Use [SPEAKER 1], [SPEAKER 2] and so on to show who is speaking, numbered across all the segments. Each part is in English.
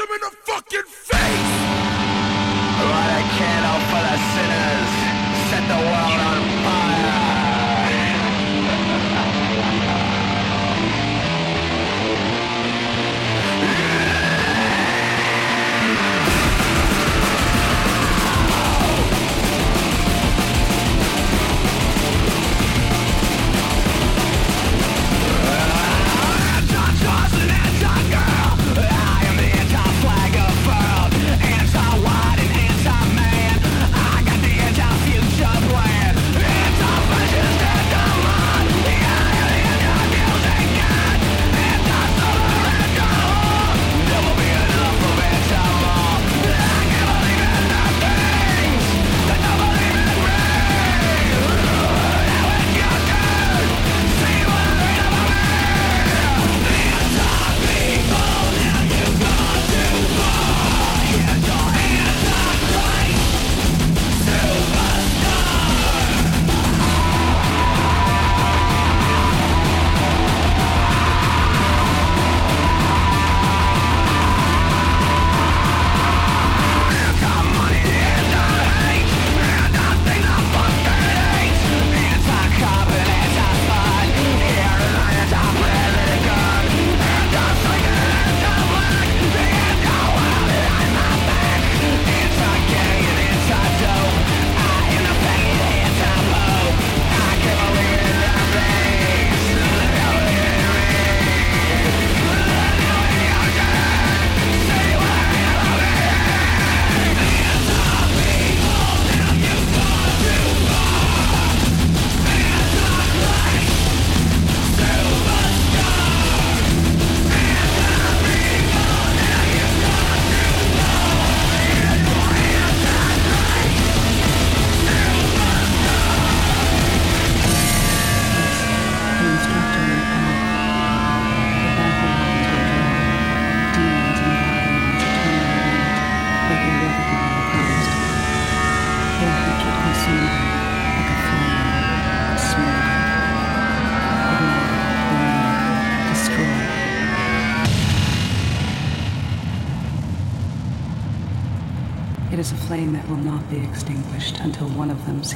[SPEAKER 1] punch him in the fucking face!
[SPEAKER 2] For the sinners. Set the world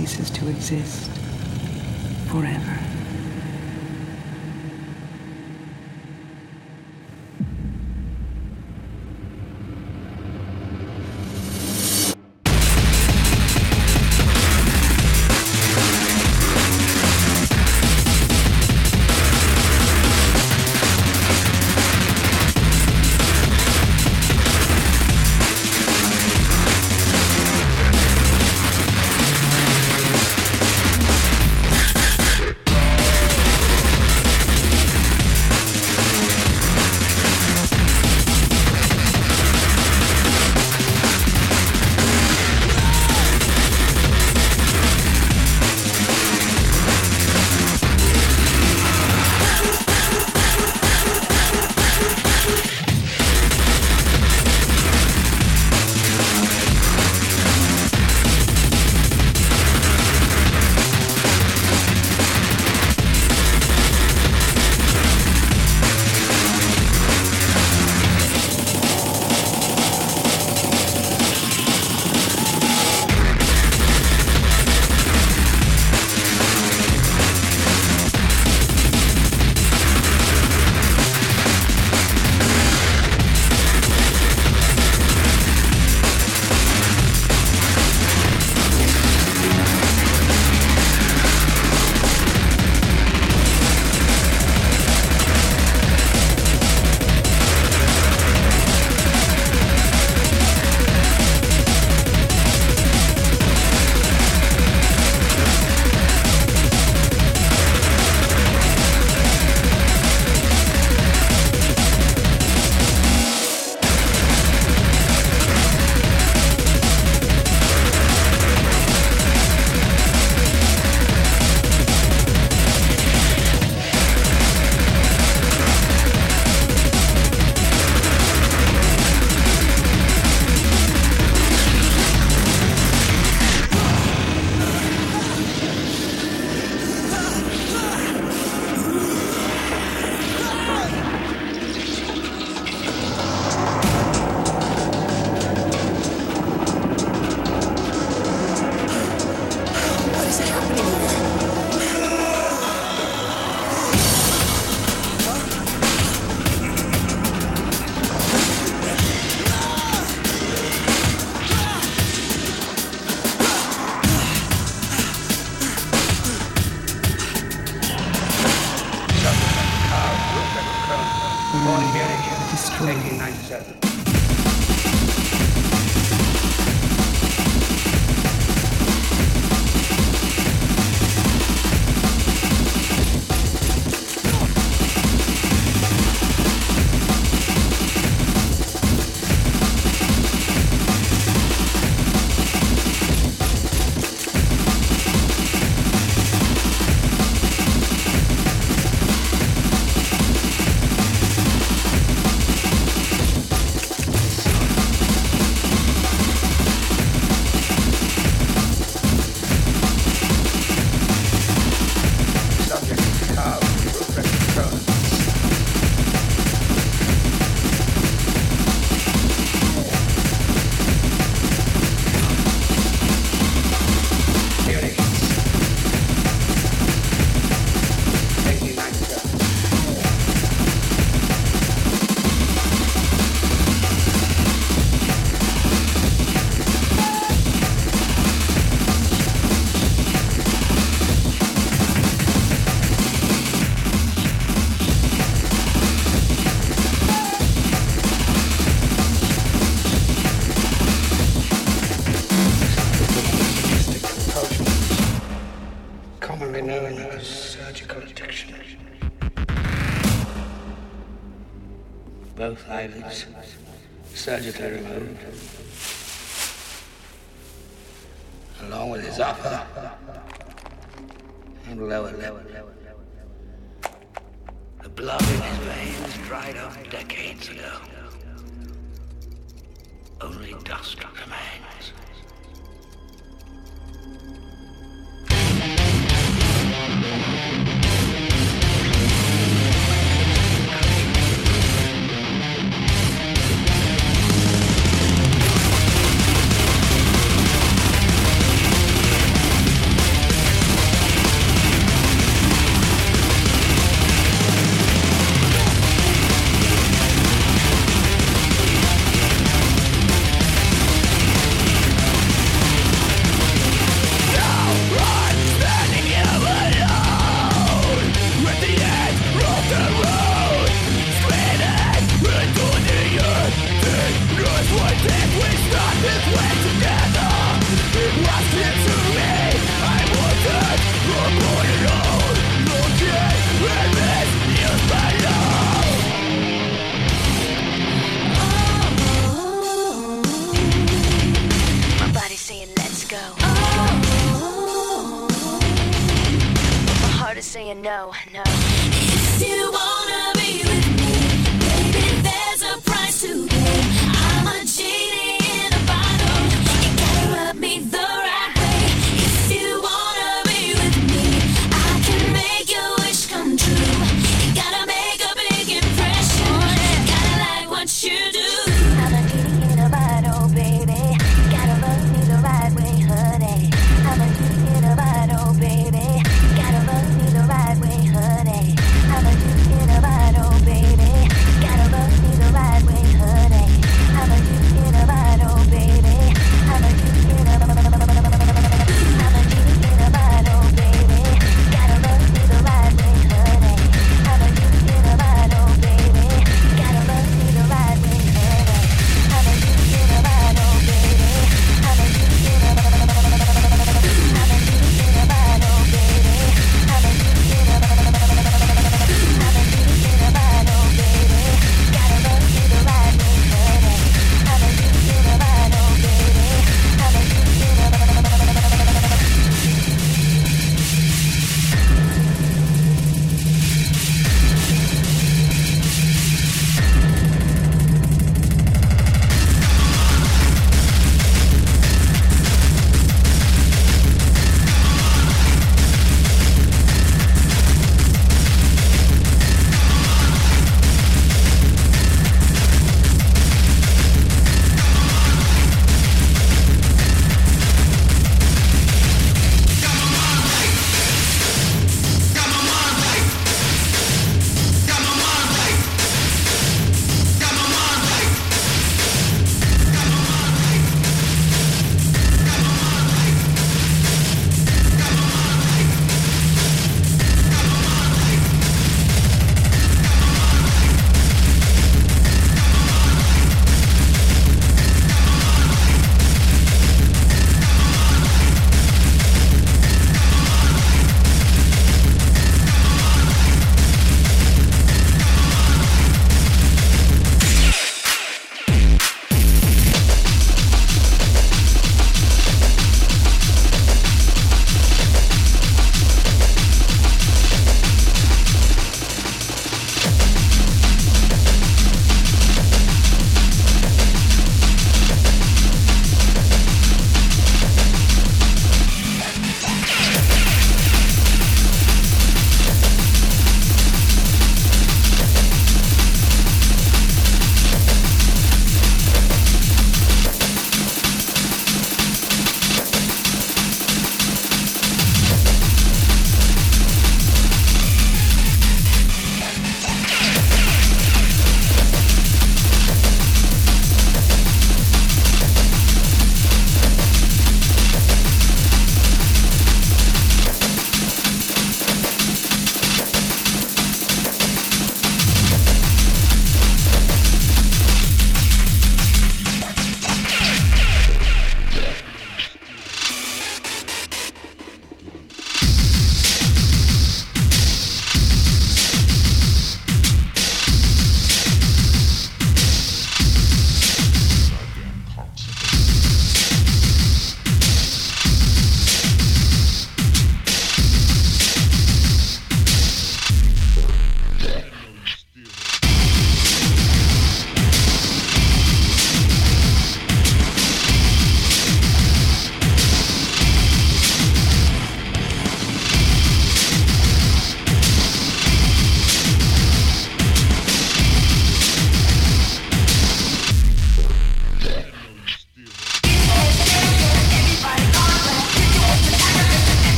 [SPEAKER 3] pieces to exist.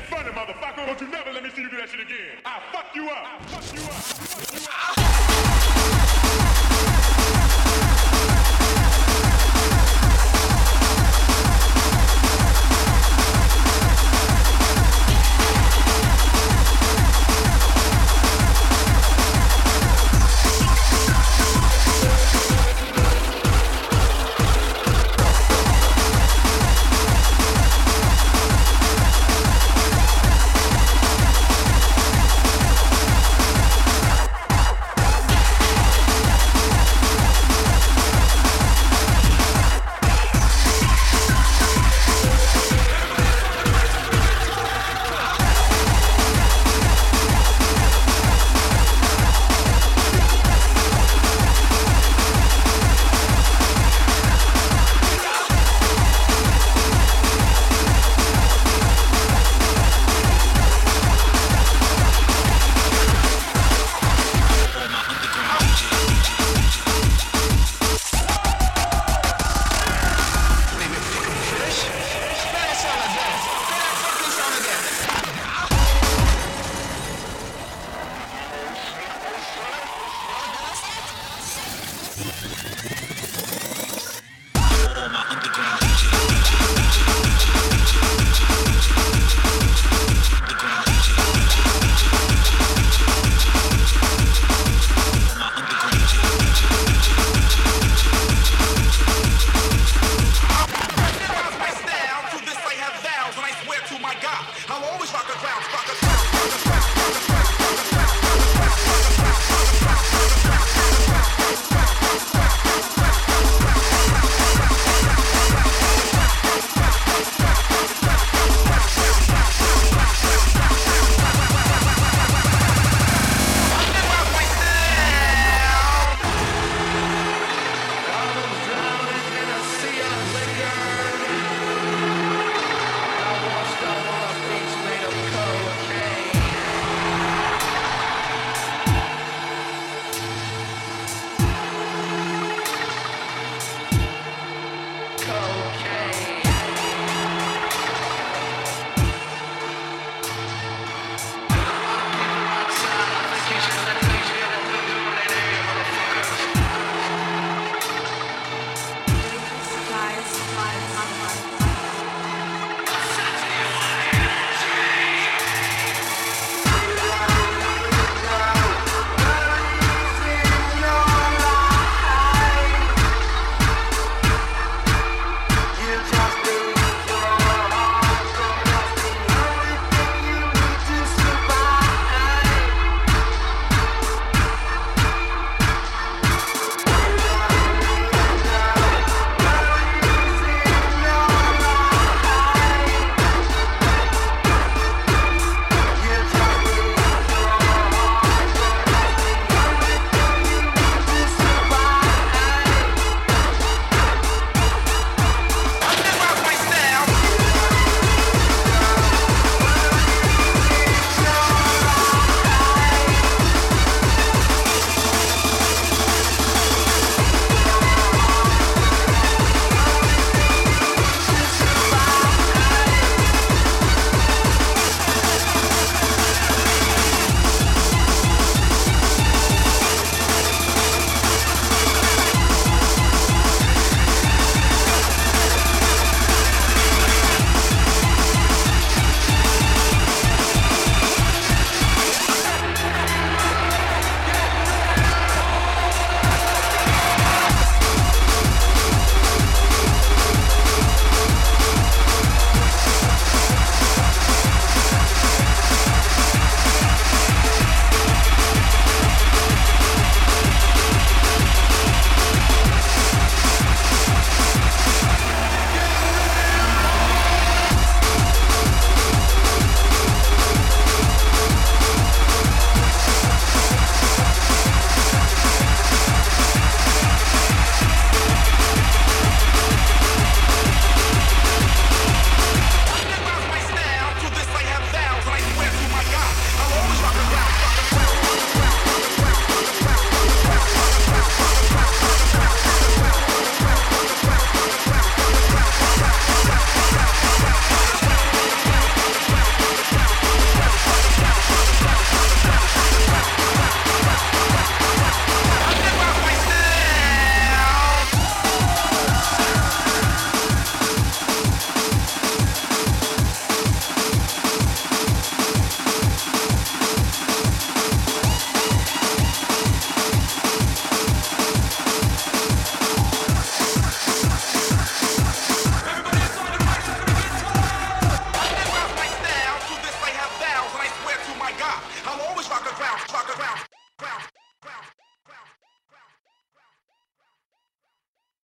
[SPEAKER 4] ain't funny, motherfucker.
[SPEAKER 5] Don't you never let me
[SPEAKER 6] see you
[SPEAKER 7] do that shit
[SPEAKER 2] again.
[SPEAKER 5] I
[SPEAKER 1] fuck you up. I fuck you up. Fuck you up.